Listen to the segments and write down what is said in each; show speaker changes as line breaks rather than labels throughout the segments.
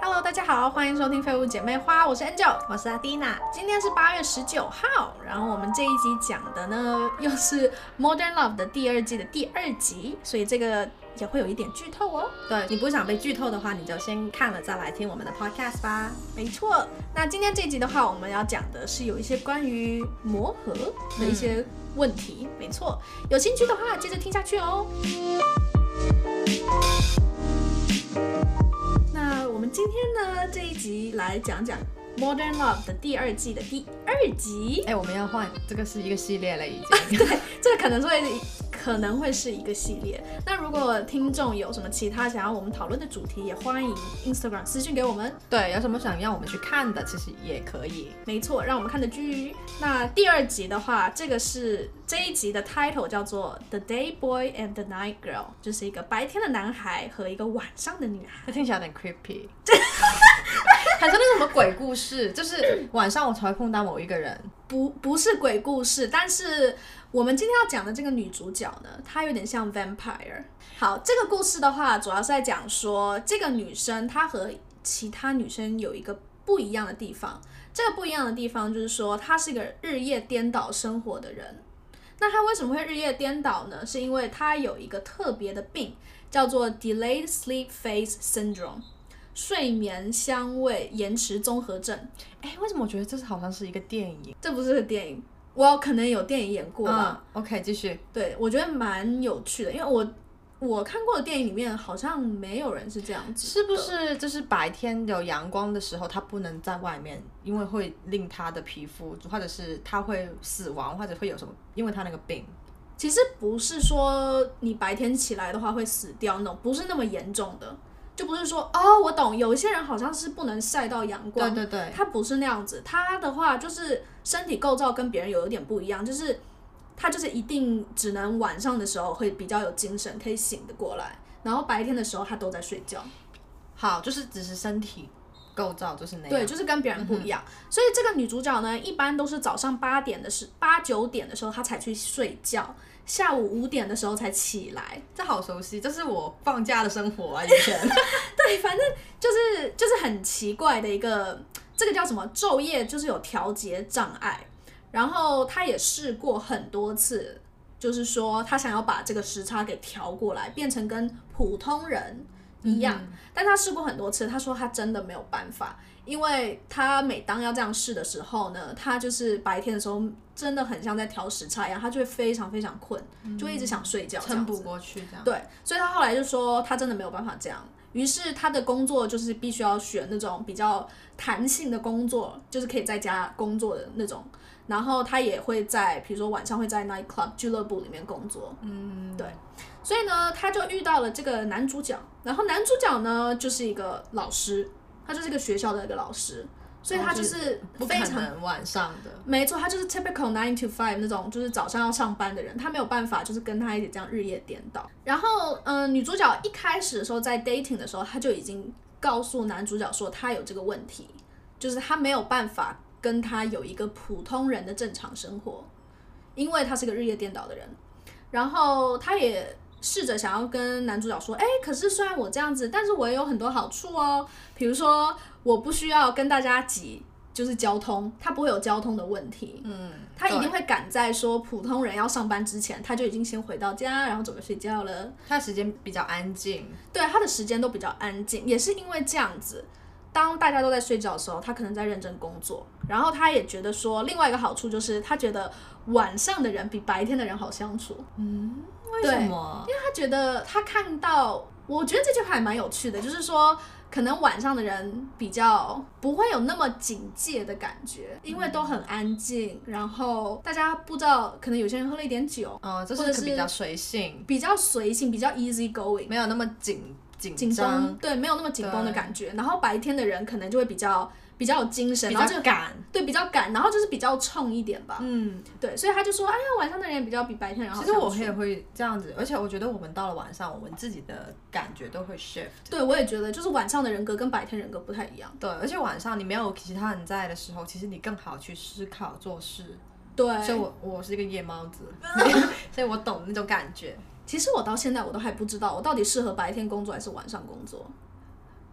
Hello，大家好，欢迎收听《废物姐妹花》，我是 Angel，
我是阿蒂娜。
今天是八月十九号，然后我们这一集讲的呢，又是《Modern Love》的第二季的第二集，所以这个也会有一点剧透哦。
对你不想被剧透的话，你就先看了再来听我们的 podcast 吧。
没错，那今天这集的话，我们要讲的是有一些关于磨合的一些问题。没错，有兴趣的话，接着听下去哦。今天呢这一集来讲讲《Modern Love》的第二季的第二集。
哎、我们要换，这个是一个系列了已经。
对，这个可能会可能会是一个系列。那如果听众有什么其他想要我们讨论的主题，也欢迎 Instagram 私信给我们。
对，有什么想要我们去看的，其实也可以。
没错，让我们看的剧。那第二集的话，这个是这一集的 title 叫做《The Day Boy and the Night Girl》，就是一个白天的男孩和一个晚上的女孩。
这听起来有点 creepy，很像那什么鬼故事，就是晚上我才会碰到某一个人。
不不是鬼故事，但是我们今天要讲的这个女主角呢，她有点像 vampire。好，这个故事的话，主要是在讲说这个女生她和其他女生有一个不一样的地方。这个不一样的地方就是说，她是一个日夜颠倒生活的人。那她为什么会日夜颠倒呢？是因为她有一个特别的病，叫做 delayed sleep phase syndrome，睡眠香味延迟综合症。
哎、为什么我觉得这是好像是一个电影？
这不是个电影，我可能有电影演过吧。
嗯，OK，继续。
对，我觉得蛮有趣的，因为我我看过的电影里面好像没有人是这样子，
是不？是就是白天有阳光的时候，他不能在外面，因为会令他的皮肤，或者是他会死亡，或者会有什么，因为他那个病。
其实不是说你白天起来的话会死掉那种，不是那么严重的，就不是说哦，我懂，有一些人好像是不能晒到阳光，
对对对，
他不是那样子，他的话就是身体构造跟别人有一点不一样，就是他就是一定只能晚上的时候会比较有精神，可以醒得过来，然后白天的时候他都在睡觉。
好，就是只是身体构造就是那样。
对，就是跟别人不一样。所以这个女主角呢，一般都是早上八点的时八九点的时候她才去睡觉，下午五点的时候才起来。
这好熟悉，这是我放假的生活啊，以前。
对，反正就是就是很奇怪的一个，这个叫什么昼夜就是有调节障碍。然后他也试过很多次，就是说他想要把这个时差给调过来，变成跟普通人一样。但他试过很多次，他说他真的没有办法，因为他每当要这样试的时候呢，他就是白天的时候真的很像在调时差一样，他就会非常非常困，就会一直想睡觉，
撑不过去这样。
对，所以他后来就说他真的没有办法这样，于是他的工作就是必须要选那种比较弹性的工作，就是可以在家工作的那种。然后他也会在，比如说晚上会在 night club 俱乐部里面工作。
嗯，
对，所以呢，他就遇到了这个男主角，然后男主角呢就是一个老师，他就是一个学校的一个老师，所以他就是非常
能晚上的。
没错，他就是 typical nine to five 那种，就是早上要上班的人，他没有办法就是跟他一起这样日夜颠倒。然后，嗯、女主角一开始的时候在 dating 的时候，他就已经告诉男主角说他有这个问题，就是他没有办法跟他有一个普通人的正常生活，因为他是个日夜颠倒的人。然后他也试着想要跟男主角说，哎，可是虽然我这样子，但是我也有很多好处哦，比如说我不需要跟大家挤。就是交通，他不会有交通的问题，
嗯，
他一定会赶在说普通人要上班之前，他就已经先回到家，然后准备睡觉了。
他时间比较安静。
对，他的时间都比较安静，也是因为这样子，当大家都在睡觉的时候，他可能在认真工作。然后他也觉得说，另外一个好处就是，他觉得晚上的人比白天的人好相处。
嗯，为什么？
因为他觉得他看到，我觉得这句话还蛮有趣的，就是说，可能晚上的人比较不会有那么警戒的感觉，因为都很安静，然后大家不知道，可能有些人喝了一点酒，
嗯，这
是
是比较随性，
比较随性，比较 easy going。
没有那么紧紧张，
对，没有那么紧绷的感觉。然后白天的人可能就会比较比较有精神，
比
然后就
赶。
对比较赶，然后就是比较冲一点吧。
嗯，
对，所以他就说，哎呀，晚上的人也比较比白天人好
其实我也会这样子，而且我觉得我们到了晚上，我们自己的感觉都会 shift。
对我也觉得，就是晚上的人格跟白天人格不太一样。
对，而且晚上你没有其他人在的时候，其实你更好去思考做事。
对，
所以我我是一个夜猫子，所以我懂那种感觉。
其实我到现在我都还不知道，我到底适合白天工作还是晚上工作。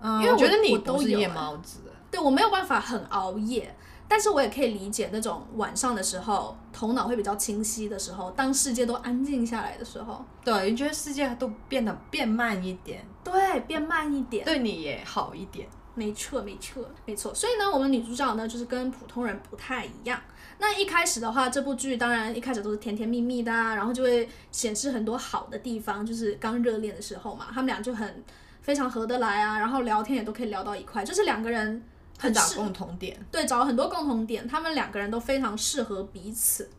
嗯，
因为我
觉得你
都
是夜猫子，
对我没有办法很熬夜，但是我也可以理解那种晚上的时候头脑会比较清晰的时候，当世界都安静下来的时候，
对，你觉得世界都变得变慢一点，
对，变慢一点。
对你也好一点。
没错，没错，没错。所以呢，我们女主角呢，就是跟普通人不太一样。那一开始的话，这部剧当然一开始都是甜甜蜜蜜的、啊，然后就会显示很多好的地方，就是刚热恋的时候嘛，他们俩就很非常合得来啊，然后聊天也都可以聊到一块，就是两个人很
找共同点，
对，找了很多共同点，他们两个人都非常适合彼此。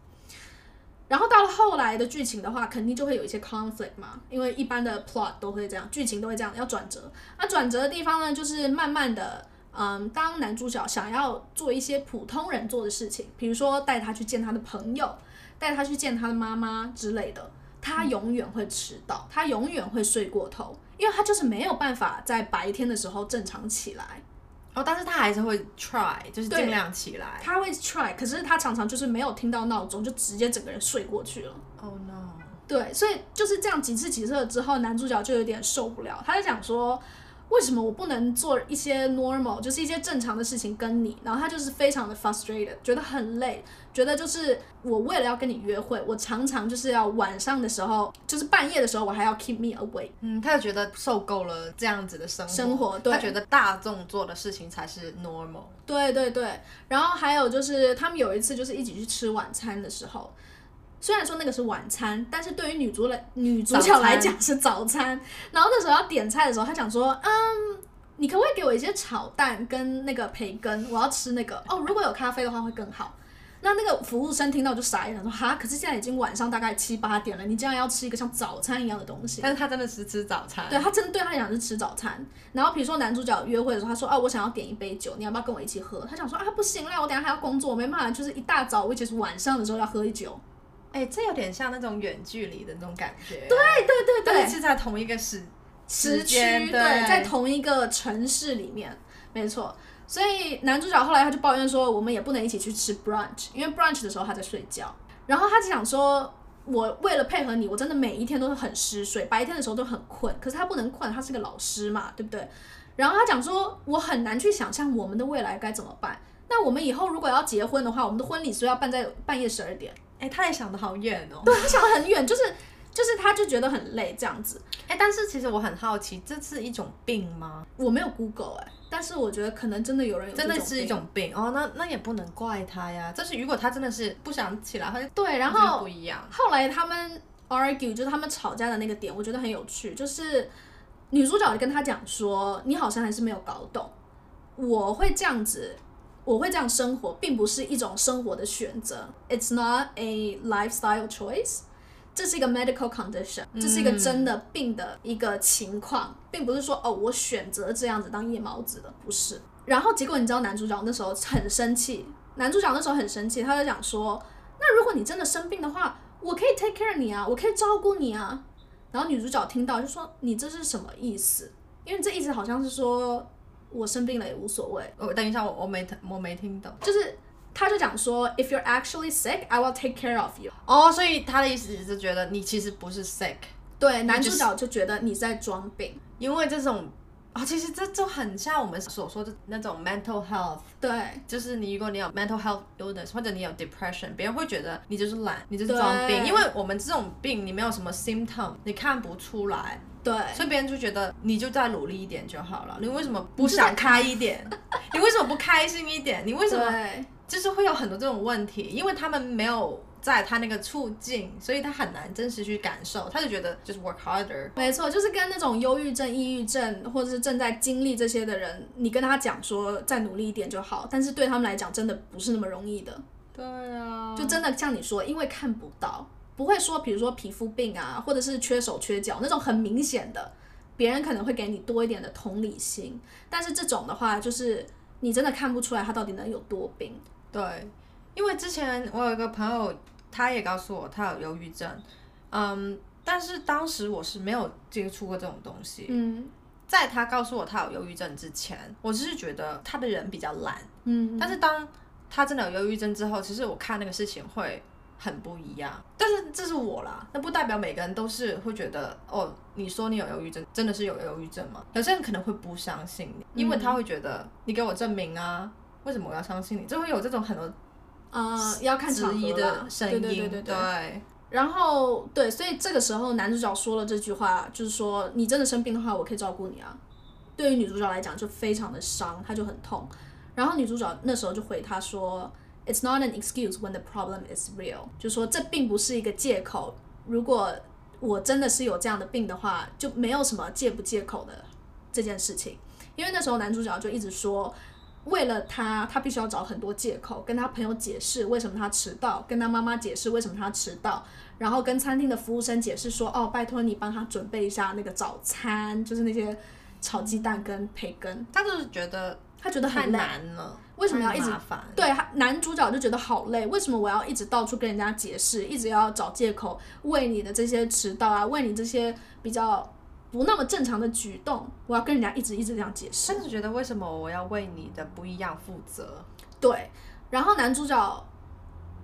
然后到了后来的剧情的话，肯定就会有一些 conflict 嘛，因为一般的 plot 都会这样，剧情都会这样，要转折。那转折的地方呢，就是慢慢的，嗯，当男主角想要做一些普通人做的事情，比如说带他去见他的朋友，带他去见他的妈妈之类的，他永远会迟到，他永远会睡过头，因为他就是没有办法在白天的时候正常起来。
哦，但是他还是会 try，就是尽量起来。
他会 try，可是他常常就是没有听到闹钟，就直接整个人睡过去了。
Oh no！
对，所以就是这样几次几次了之后，男主角就有点受不了，他就想说，为什么我不能做一些 normal，就是一些正常的事情跟你？然后他就是非常的 frustrated，觉得很累，觉得就是我为了要跟你约会，我常常就是要晚上的时候，就是半夜的时候，我还要 keep me awake。
嗯，他就觉得受够了这样子的生活，
生活对
他觉得大众做的事情才是 normal。
对对对，然后还有就是他们有一次就是一起去吃晚餐的时候，虽然说那个是晚餐，但是对于女主来女主角来讲是早餐。然后那时候要点菜的时候，她想说，嗯，你可不可以给我一些炒蛋跟那个培根？我要吃那个哦，如果有咖啡的话会更好。那那个服务生听到就傻眼了，说哈，可是现在已经晚上大概七八点了，你竟然要吃一个像早餐一样的东西？
但是他真的是吃早餐，
对他真的对他来讲是吃早餐。然后比如说男主角约会的时候，他说：“啊，我想要点一杯酒，你要不要跟我一起喝？”他想说：“啊，不行啦，我等下还要工作，我没办法，就是一大早，我其实晚上的时候要喝一酒。
哎、这有点像那种远距离的那种感觉。对，
对对对
是是在同一个时
时区
间
对，在同一个城市里面，没错。所以男主角后来他就抱怨说，我们也不能一起去吃 brunch，因为 brunch 的时候他在睡觉。然后他就想说，我为了配合你，我真的每一天都是很嗜睡，白天的时候都很困。可是他不能困，他是个老师嘛，对不对？然后他讲说，我很难去想象我们的未来该怎么办。那我们以后如果要结婚的话，我们的婚礼是要办在半夜十二点。
哎、他也想的好远哦。
对他想得很远，就是就是他就觉得很累这样子。
哎、但是其实我很好奇，这是一种病吗？
我没有 Google 哎、但是我觉得可能真的有人有
真的是一种病哦，那那也不能怪他呀。就是如果他真的是不想起来，他就
对，然
这个
后
不一样。
后来他们 argue 就是他们吵架的那个点，我觉得很有趣，就是女主角跟他讲说，你好像还是没有搞懂，我会这样子。我会这样生活，并不是一种生活的选择，It's not a lifestyle choice，这是一个 medical condition，这是一个真的病的一个情况，并不是说哦，我选择这样子当夜猫子的，不是。然后结果你知道男主角那时候很生气，男主角那时候很生气，他就讲说，那如果你真的生病的话，我可以 take care 你啊，我可以照顾你啊。然后女主角听到就说，你这是什么意思？因为这意思好像是说我生病了也无所谓，
我等一下，我我没我没听懂。
就是他就讲说，if you're actually sick, I will take care of you。
哦，所以他的意思是觉得你其实不是 sick，
对，男主角就觉得你在装病。
因为这种啊、其实这就很像我们所说的那种 mental health，
对
就是你如果你有 mental health illness 或者你有 depression，别人会觉得你就是懒，你就是装病，因为我们这种病你没有什么 symptom，你看不出来，
对
所以别人就觉得你就再努力一点就好了。你为什么不想开一点？你为什么不开心一点？你为什么
对
就是会有很多这种问题？因为他们没有在他那个处境，所以他很难真实去感受，他就觉得就是 work harder。
没错，就是跟那种忧郁症、抑郁症，或者是正在经历这些的人，你跟他讲说再努力一点就好，但是对他们来讲真的不是那么容易的。
对啊，
就真的像你说，因为看不到，不会说，比如说皮肤病啊，或者是缺手缺脚那种很明显的，别人可能会给你多一点的同理心，但是这种的话，就是你真的看不出来他到底能有多病。
对，因为之前我有一个朋友，他也告诉我他有忧郁症，嗯，但是当时我是没有接触过这种东西。
嗯
在他告诉我他有忧郁症之前，我只是觉得他的人比较懒，
嗯，
但是当他真的有忧郁症之后，其实我看那个事情会很不一样。但是这是我啦，那不代表每个人都是会觉得哦，你说你有忧郁症，真的是有忧郁症吗？有些人可能会不相信你，因为他会觉得你给我证明啊，为什么我要相信你？就会有这种很多
呃，要看场
质疑
合啦
的声音，
对对对对对。
对
然后对，所以这个时候男主角说了这句话，就是说你真的生病的话，我可以照顾你啊。对于女主角来讲就非常的伤，她就很痛。然后女主角那时候就回他说，It's not an excuse when the problem is real，就说这并不是一个借口。如果我真的是有这样的病的话，就没有什么借不借口的这件事情。因为那时候男主角就一直说，为了他，他必须要找很多借口，跟他朋友解释为什么他迟到，跟他妈妈解释为什么他迟到，然后跟餐厅的服务生解释说，哦，拜托你帮他准备一下那个早餐，就是那些炒鸡蛋跟培根。
他就是觉得
他觉得
太
很，
难了，
为什么要一直
烦？
对，男主角就觉得好累，为什么我要一直到处跟人家解释，一直要找借口，为你的这些迟到啊，为你这些比较不那么正常的举动，我要跟人家一直一直这样解释。
甚至觉得为什么我要为你的不一样负责？
对，然后男主角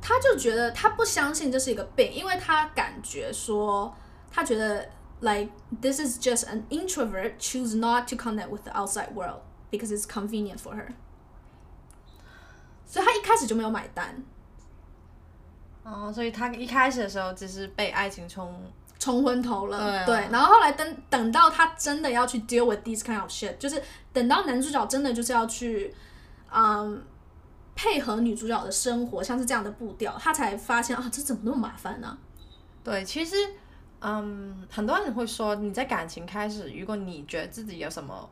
他就觉得他不相信这是一个病，因为他感觉说他觉得 like this is just an introvert choose not to connect with the outside world because it's convenient for her。所以他一开始就没有买单，
哦，所以他一开始的时候只是被爱情冲，
冲昏头了，
对啊。
然后后来等等到他真的要去 deal with this kind of shit，就是等到男主角真的就是要去，嗯，配合女主角的生活，像是这样的步调，他才发现啊，这怎么那么麻烦呢、
对，其实，嗯，很多人会说你在感情开始，如果你觉得自己有什么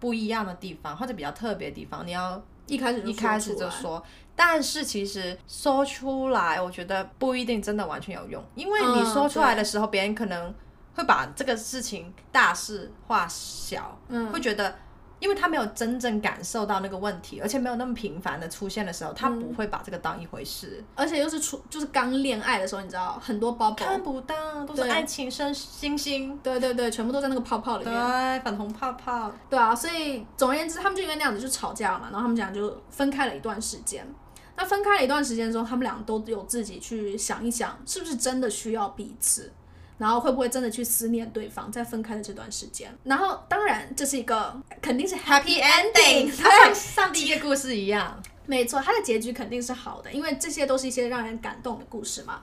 不一样的地方或者比较特别的地方，你要
一开始就
一开始就说。但是其实说出来，我觉得不一定真的完全有用，因为你
嗯
说出来的时候，别人可能会把这个事情大事化小，
嗯
会觉得。因为他没有真正感受到那个问题，而且没有那么频繁的出现的时候，他
嗯
不会把这个当一回事。
而且又是出就是刚恋爱的时候，你知道很多 bubble，
看不到，都是
对
爱情生星星，
对对对，全部都在那个泡泡里面
对
面。，
粉红泡泡。
对啊，所以总而言之，他们就因为那样子就吵架了嘛，然后他们俩就分开了一段时间。那分开了一段时间之后，他们俩都有自己去想一想，是不是真的需要彼此，然后会不会真的去思念对方，在分开的这段时间。然后当然这是一个肯定是 happy ending，
它
对，
像 上第一个故事一样。
没错，它的结局肯定是好的，因为这些都是一些让人感动的故事嘛。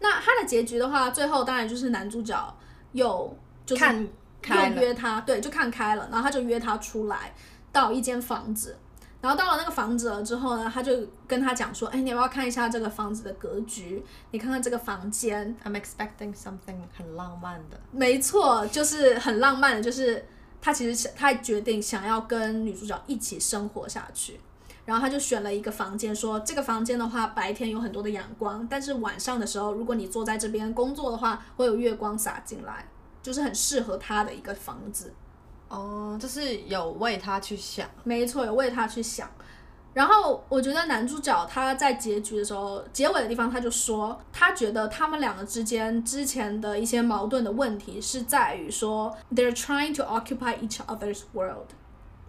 那它的结局的话，最后当然就是男主角又就是
看开了，
又约他，对，就看开了，然后他就约他出来到一间房子，然后到了那个房子了之后呢，他就跟他讲说，哎，你要不要看一下这个房子的格局？你看看这个房间
，I'm expecting something 很浪漫的。
没错，就是很浪漫的，就是他其实想他决定想要跟女主角一起生活下去。然后他就选了一个房间，说这个房间的话，白天有很多的阳光，但是晚上的时候，如果你坐在这边工作的话，会有月光洒进来，就是很适合他的一个房子。
哦，就是有为他去想。
没错，有为他去想。然后我觉得男主角他在结局的时候，结尾的地方他就说，他觉得他们两个之间之前的一些矛盾的问题是在于说，they're trying to occupy each other's world，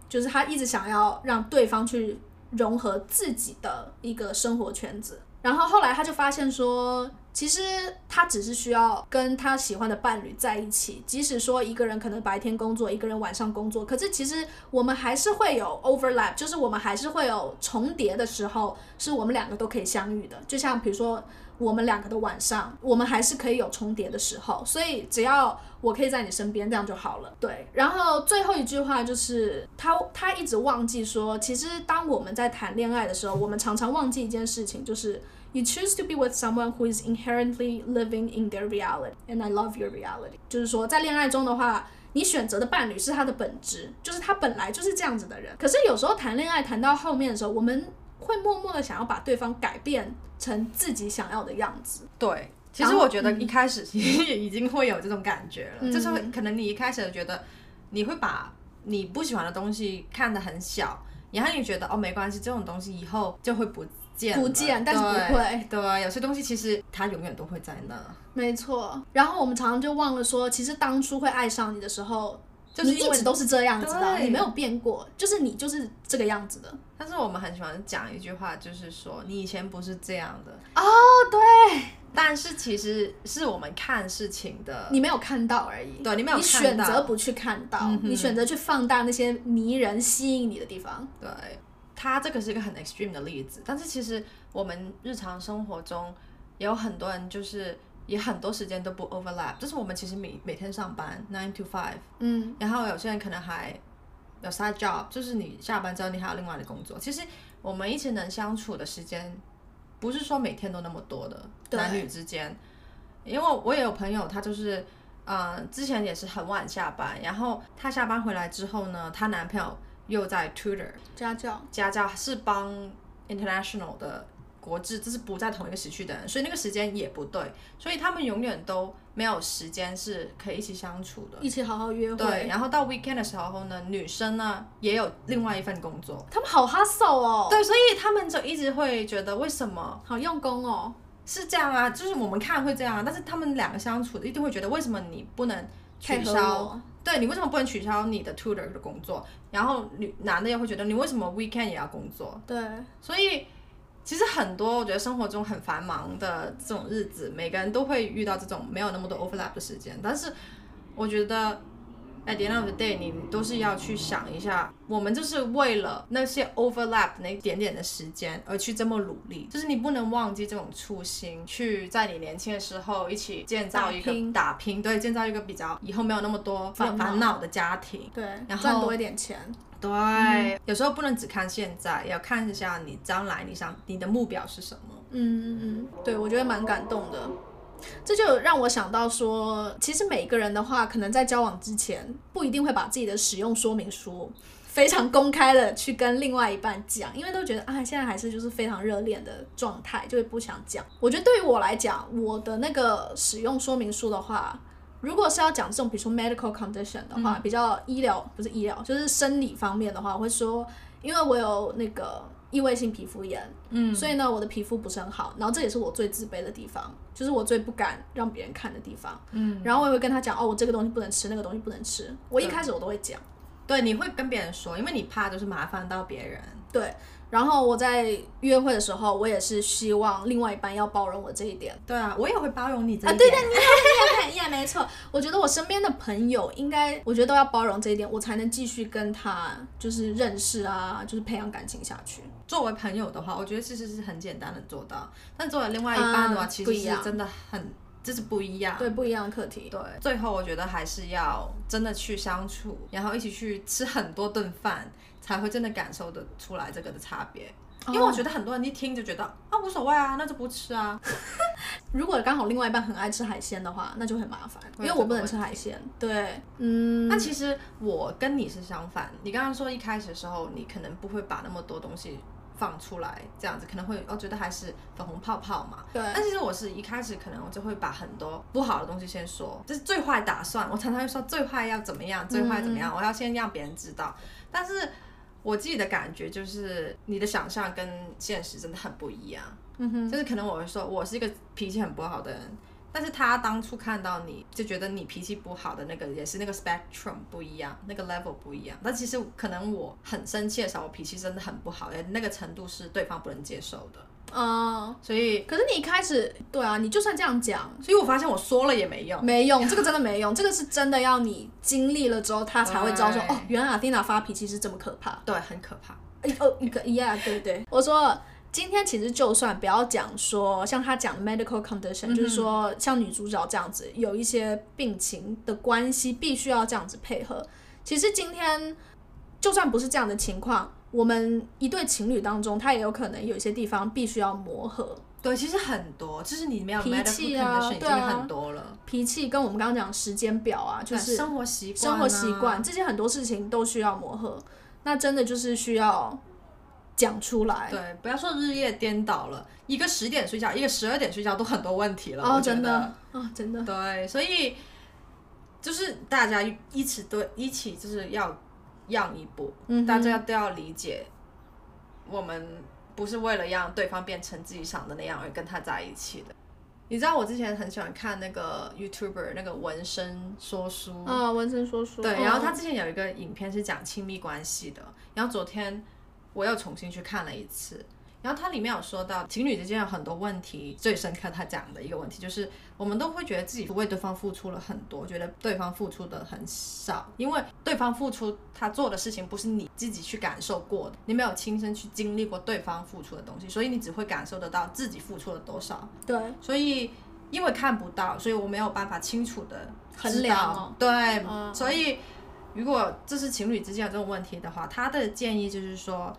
就是他一直想要让对方去融合自己的一个生活圈子。然后后来他就发现说，其实他只是需要跟他喜欢的伴侣在一起，即使说一个人可能白天工作，一个人晚上工作，可是其实我们还是会有 overlap，就是我们还是会有重叠的时候，是我们两个都可以相遇的。就像比如说我们两个的晚上，我们还是可以有重叠的时候，所以只要我可以在你身边，这样就好了。对，然后最后一句话就是他他一直忘记说，其实当我们在谈恋爱的时候，我们常常忘记一件事情，就是 you choose to be with someone who is inherently living in their reality, and I love your reality。就是说，在恋爱中的话。你选择的伴侣是他的本质，就是他本来就是这样子的人。可是有时候谈恋爱谈到后面的时候，我们会默默的想要把对方改变成自己想要的样子。
对，其实我觉得一开始其实也已经会有这种感觉了，
嗯。
就是会可能你一开始觉得你会把你不喜欢的东西看得很小，然后你觉得哦没关系，这种东西以后就会不见
不见但是不
对
会。
对，有些东西其实它永远都会在那，
没错，然后我们常常就忘了说，其实当初会爱上你的时候，
就是
你一直都是这样子的，你没有变过，就是你就是这个样子的。
但是我们很喜欢讲一句话，就是说你以前不是这样的，
哦，对，
但是其实是我们看事情的，
你没有看到而已。
对你没有
你
看到
选择不去看到，
嗯
你选择去放大那些迷人、吸引你的地方。
对，它这个是一个很 extreme 的例子，但是其实我们日常生活中也有很多人就是也很多时间都不 overlap，就是我们其实每每天上班 nine to five，
嗯，
然后有些人可能还有 side job，就是你下班之后你还有另外的工作。其实我们一直能相处的时间，不是说每天都那么多的，
对
男女之间。因为我也有朋友，他就是，呃，之前也是很晚下班，然后她下班回来之后呢，她男朋友又在 tutor
家教。
家教，是帮 international 的国际，就是不在同一个时区的人，所以那个时间也不对，所以他们永远都没有时间是可以一起相处的。
一起好好约
对，
会，
然后到 weekend 的时候呢，女生呢也有另外一份工作，
他们好 hustle 哦，
对，所以他们就一直会觉得为什么
好用功哦，
是这样啊？就是我们看会这样啊，但是他们两个相处的一定会觉得为什么你不能取消？
我，
对你为什么不能取消你的 tutor 的工作？然后女男的又会觉得你为什么 weekend 也要工作？
对，
所以其实很多我觉得生活中很繁忙的这种日子，每个人都会遇到这种没有那么多 overlap 的时间。但是我觉得 at the end of the day，你都是要去想一下，我们就是为了那些 overlap 那一点点的时间而去这么努力，就是你不能忘记这种初心，去在你年轻的时候一起建造一个
打拼
对，建造一个比较以后没有那么多
烦恼
烦恼的家庭。
对，
然后
赚多一点钱，
对，有时候不能只看现在，要看一下你将来你想你的目标是什么。
嗯嗯嗯，对我觉得蛮感动的。这就让我想到说，其实每个人的话，可能在交往之前不一定会把自己的使用说明书非常公开的去跟另外一半讲，因为都觉得啊，现在还是就是非常热恋的状态，就会不想讲。我觉得对于我来讲，我的那个使用说明书的话，如果是要讲这种比如说 medical condition 的话，比较医疗不是医疗，就是生理方面的话，我会说，因为我有那个异位性皮肤炎，
嗯，
所以呢，我的皮肤不是很好，然后这也是我最自卑的地方，就是我最不敢让别人看的地方。
嗯，
然后我也会跟他讲，哦，我这个东西不能吃，那个东西不能吃。我一开始我都会讲，
对，你会跟别人说，因为你怕就是麻烦到别人。
对。然后我在约会的时候，我也是希望另外一半要包容我这一点。
对啊，我也会包容你这
啊，
一点。
对对，你也也也没错。我觉得我身边的朋友应该，我觉得都要包容这一点，我才能继续跟他就是认识啊，就是培养感情下去。
作为朋友的话，我觉得其实是很简单的做到，但作为另外一半的话，
嗯
其实是真的很，这是不一样。
对，不一样的课题。
对，最后我觉得还是要真的去相处，然后一起去吃很多顿饭，才会真的感受得出来这个的差别。因为我觉得很多人一听就觉得啊无所谓啊，那就不吃啊。
如果刚好另外一半很爱吃海鲜的话，那就很麻烦，因为我不能吃海鲜。对，嗯，
那其实我跟你是相反，你刚刚说一开始的时候，你可能不会把那么多东西放出来，这样子可能会我觉得还是粉红泡泡嘛。
对，
但其实我是一开始可能我就会把很多不好的东西先说，就是最坏打算。我常常会说最坏要怎么样，最坏怎么样，我要先让别人知道。但是我自己的感觉就是，你的想象跟现实真的很不一样。
嗯哼，
就是可能我会说我是一个脾气很不好的人，但是他当初看到你就觉得你脾气不好的那个也是那个 spectrum 不一样，那个 level 不一样。但其实可能我很生气的时候，我脾气真的很不好，那个程度是对方不能接受的。
嗯，
所以，
可是你一开始，对啊，你就算这样讲。
所以我发现我说了也没用。
没用，这个真的没用，这个是真的要你经历了之后，他才会知道说，哦，原来阿蒂娜发脾气是这么可怕。
对，很可怕。
哎哦，一个 yeah，对对，我说今天其实就算不要讲说像他讲的 medical condition，、就是说像女主角这样子有一些病情的关系，必须要这样子配合。其实今天就算不是这样的情况，我们一对情侣当中，他也有可能有一些地方必须要磨合，
对，其实很多，就是你没有
脾气啊对啊
很多了，
脾气跟我们刚刚讲时间表啊，就是
生活习惯、
生活习惯，。这些很多事情都需要磨合。那真的就是需要讲出来。
对，不要说日夜颠倒了，一个十点睡觉，一个十二点睡觉都很多问题了。
哦，真的哦、真的。
对，所以就是大家一起对一起就是要让一步，
嗯
大家都要理解，我们不是为了让对方变成自己想的那样而跟他在一起的。你知道我之前很喜欢看那个 YouTuber 那个纹身说书，
啊，纹身说书。
对，
嗯
然后他之前有一个影片是讲亲密关系的，然后昨天我又重新去看了一次，然后它里面有说到，情侣之间有很多问题，最深刻他讲的一个问题就是，我们都会觉得自己为对方付出了很多，觉得对方付出的很少，因为对方付出他做的事情不是你自己去感受过的，你没有亲身去经历过对方付出的东西，所以你只会感受得到自己付出了多少。
对，
所以因为看不到，所以我没有办法清楚的
衡量哦
对，
嗯
所以如果这是情侣之间有这种问题的话，他的建议就是说，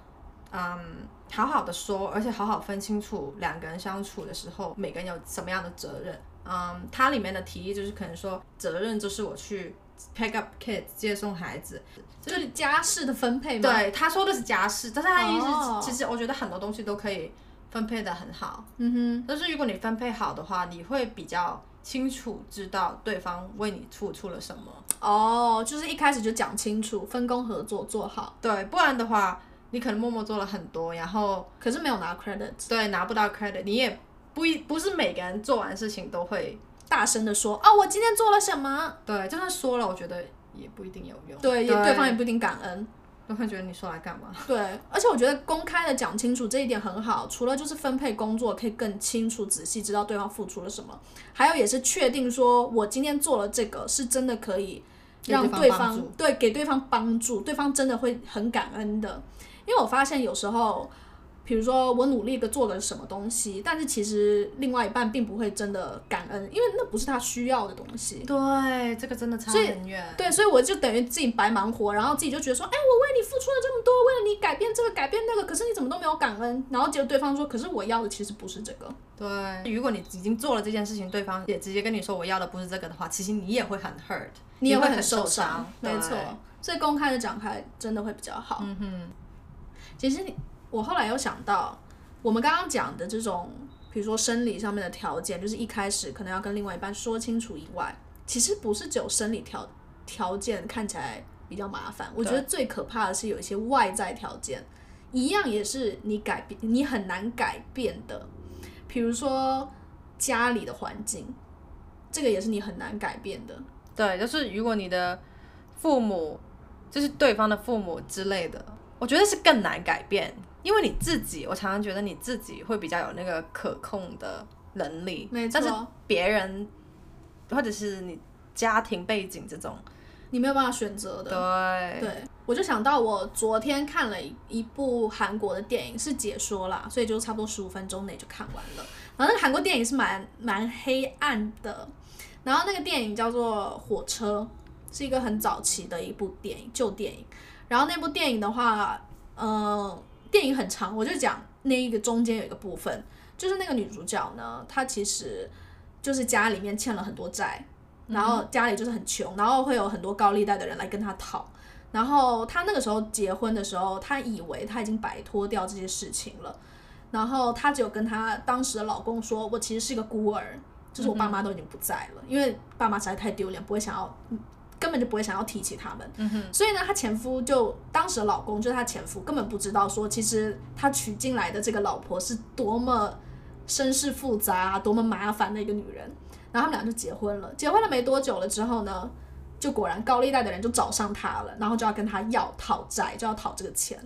嗯，好好的说，而且好好分清楚两个人相处的时候，每个人有什么样的责任。嗯，它里面的提议就是可能说，责任就是我去 pick up kids 接送孩子，
就是家事的分配嘛。，
对，他说的是家事，但是他的意思是，
哦
其实我觉得很多东西都可以分配的很好。
嗯哼
但是如果你分配好的话，你会比较清楚知道对方为你付出了什么。
哼，哦，就是一开始就讲清楚，分工合作做好，
对，不然的话，你可能默默做了很多，然后
可是没有拿 credit，
对拿不到 credit，你也不一不是每个人做完事情都会
大声的说啊，我今天做了什么？
对，就算说了，我觉得也不一定有用。
对，也对方也不一定感恩。
都会觉得你说来干嘛？
对，而且我觉得公开的讲清楚这一点很好，除了就是分配工作可以更清楚仔细知道对方付出了什么，还有也是确定说我今天做了这个是真的可以让
对
对方对给对方帮助，对方真的会很感恩的。因为我发现有时候，比如说我努力的做了什么东西，但是其实另外一半并不会真的感恩，因为那不是他需要的东西。
对，这个真的差很远。
对，所以我就等于自己白忙活，然后自己就觉得说，哎，我为你付出了这么多，为了你改变这个改变那个，可是你怎么都没有感恩？然后结果对方说，可是我要的其实不是这个。
对，如果你已经做了这件事情，对方也直接跟你说我要的不是这个的话，其实你也会很 hurt，
你也会很
受
伤，没错。所以公开的讲开真的会比较好。嗯哼，其实你我后来又想到，我们刚刚讲的这种，比如说生理上面的条件，就是一开始可能要跟另外一半说清楚以外，其实不是只有生理条条件看起来比较麻烦，我觉得最可怕的是有一些外在条件，一样也是你改变你很难改变的，比如说家里的环境，这个也是你很难改变的。
对，就是如果你的父母就是对方的父母之类的，我觉得是更难改变，因为你自己，我常常觉得你自己会比较有那个可控的能力，
没
但是别人或者是你家庭背景这种，
你没有办法选择的。
对，
对，我就想到我昨天看了一一部韩国的电影，是解说啦，所以就差不多十五分钟内就看完了。然后那个韩国电影是蛮蛮黑暗的，然后那个电影叫做《火车》，是一个很早期的一部电影，旧电影。然后那部电影的话，呃，电影很长，我就讲那一个中间有一个部分，就是那个女主角呢，她其实就是家里面欠了很多债，然后家里就是很穷，然后会有很多高利贷的人来跟她讨。然后她那个时候结婚的时候，她以为她已经摆脱掉这些事情了，然后她只有跟她当时的老公说：“我其实是一个孤儿，就是我爸妈都已经不在了，因为爸妈实在太丢脸，不会想要，根本就不会想要提起他们。所以呢，她前夫就当时的老公就是她前夫，根本不知道说，其实他娶进来的这个老婆是多么身世复杂、多么麻烦的一个女人。然后他们俩就结婚了，结婚了没多久了之后呢，就果然高利贷的人就找上他了，然后就要跟他要讨债，就要讨这个钱。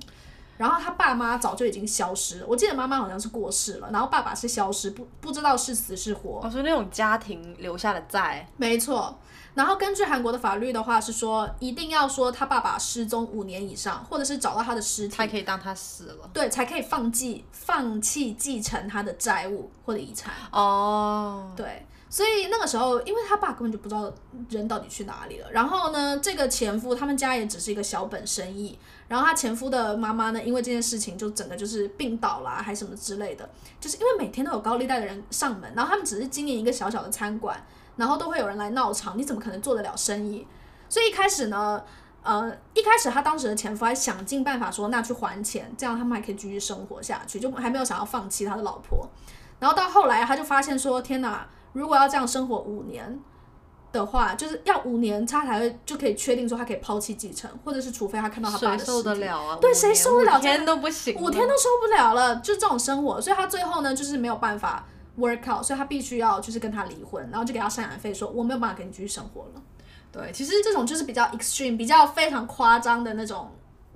然后他爸妈早就已经消失了，我记得妈妈好像是过世了，然后爸爸是消失，不不知道是死是活。
我说那种家庭留下的债，
没错。然后根据韩国的法律的话是说，一定要说他爸爸失踪五年以上，或者是找到他的尸体，
才可以当他死了。
对，才可以放弃放弃继承他的债务或者遗产。
哦，
对，所以那个时候，因为他爸根本就不知道人到底去哪里了。然后呢，这个前夫他们家也只是一个小本生意。然后他前夫的妈妈呢，因为这件事情就整个就是病倒啦，还什么之类的，就是因为每天都有高利贷的人上门，然后他们只是经营一个小小的餐馆，然后都会有人来闹场，你怎么可能做得了生意？所以一开始呢，呃，一开始他当时的前夫还想尽办法说，那去还钱，这样他们还可以继续生活下去，就还没有想要放弃他的老婆。然后到后来，他就发现说，天哪，如果要这样生活五年的话，就是要五年他才会就可以确定说他可以抛弃继承，或者是除非他看到他爸
受得了啊？
对谁受得了
五天都不行，
五天都受不了了，就这种生活，所以他最后呢，就是没有办法 work out，所以他必须要就是跟他离婚，然后就给他赡养费，说我没有办法跟你继续生活了。
对，其实
这种就是比较 extreme、比较非常夸张的那种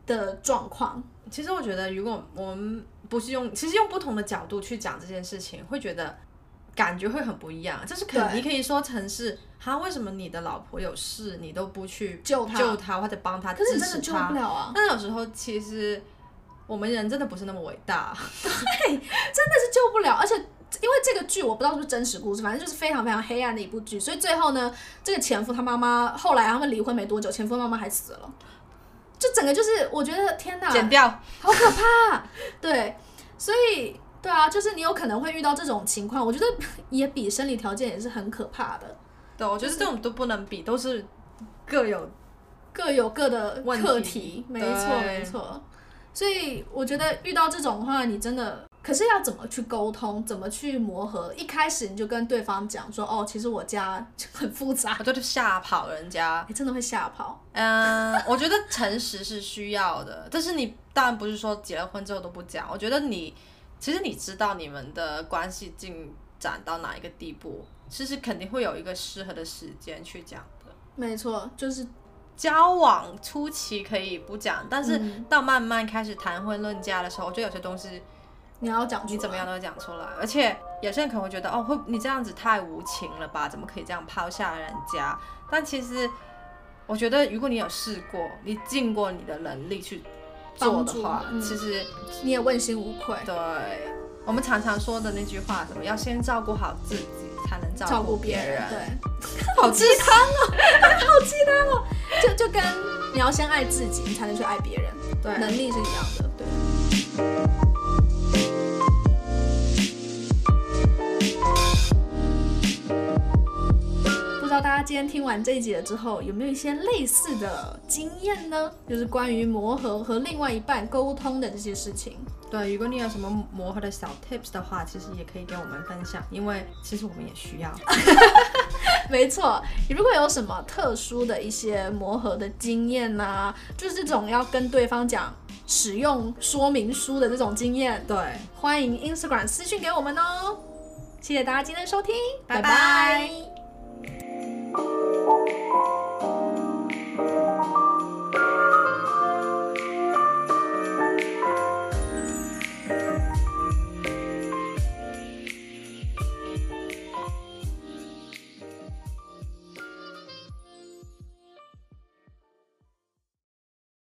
的状况。
其实我觉得，如果我们不是用，其实用不同的角度去讲这件事情，会觉得感觉会很不一样。就是可
对
你可以说成是，哈，为什么你的老婆有事，你都不去
救他
救他或者帮他
可是真的救不？了啊，
但有时候其实我们人真的不是那么伟大。
对真的是救不了，而且。因为这个剧我不知道是不是真实故事，反正就是非常非常黑暗的一部剧，所以最后呢，这个前夫他妈妈后来他们离婚没多久，前夫妈妈还死了，就整个就是我觉得天哪，
剪掉，
好可怕，对，所以对啊，就是你有可能会遇到这种情况，我觉得也比生理条件也是很可怕的，
对，我觉得这种都不能比，都是各有
各有各的
问题，
没错没错，所以我觉得遇到这种的话，你真的。可是要怎么去沟通，怎么去磨合？一开始你就跟对方讲说，哦，其实我家很复杂，
我就吓跑人家。
你真的会吓跑。
嗯，我觉得诚实是需要的，但是你当然不是说结了婚之后都不讲。我觉得你其实你知道你们的关系进展到哪一个地步，其实肯定会有一个适合的时间去讲的。
没错，就是
交往初期可以不讲，但是
嗯
到慢慢开始谈婚论嫁的时候，我觉得有些东西
你要讲，
你怎么样都会讲出来，而且有些人可能会觉得哦，会你这样子太无情了吧？怎么可以这样抛下人家？但其实我觉得，如果你有试过，你尽过你的能力去做的话，
嗯
其实
你也问心无愧，
对我们常常说的那句话，什么要先照顾好自己，才能
照
顾
顾别人，
对，
好鸡汤哦。
好鸡汤哦。
就就跟你要先爱自己，你才能去爱别人，
对
能力是一样的。对。不知道大家今天听完这一集了之后，有没有一些类似的经验呢？就是关于磨合和另外一半沟通的这些事情。
对，如果你有什么磨合的小 tips 的话，其实也可以给我们分享，因为其实我们也需要。
没错，你如果有什么特殊的一些磨合的经验呐、就是这种要跟对方讲使用说明书的这种经验，
对，
欢迎 Instagram 私讯给我们哦。谢谢大家今天的收听，拜
拜拜
拜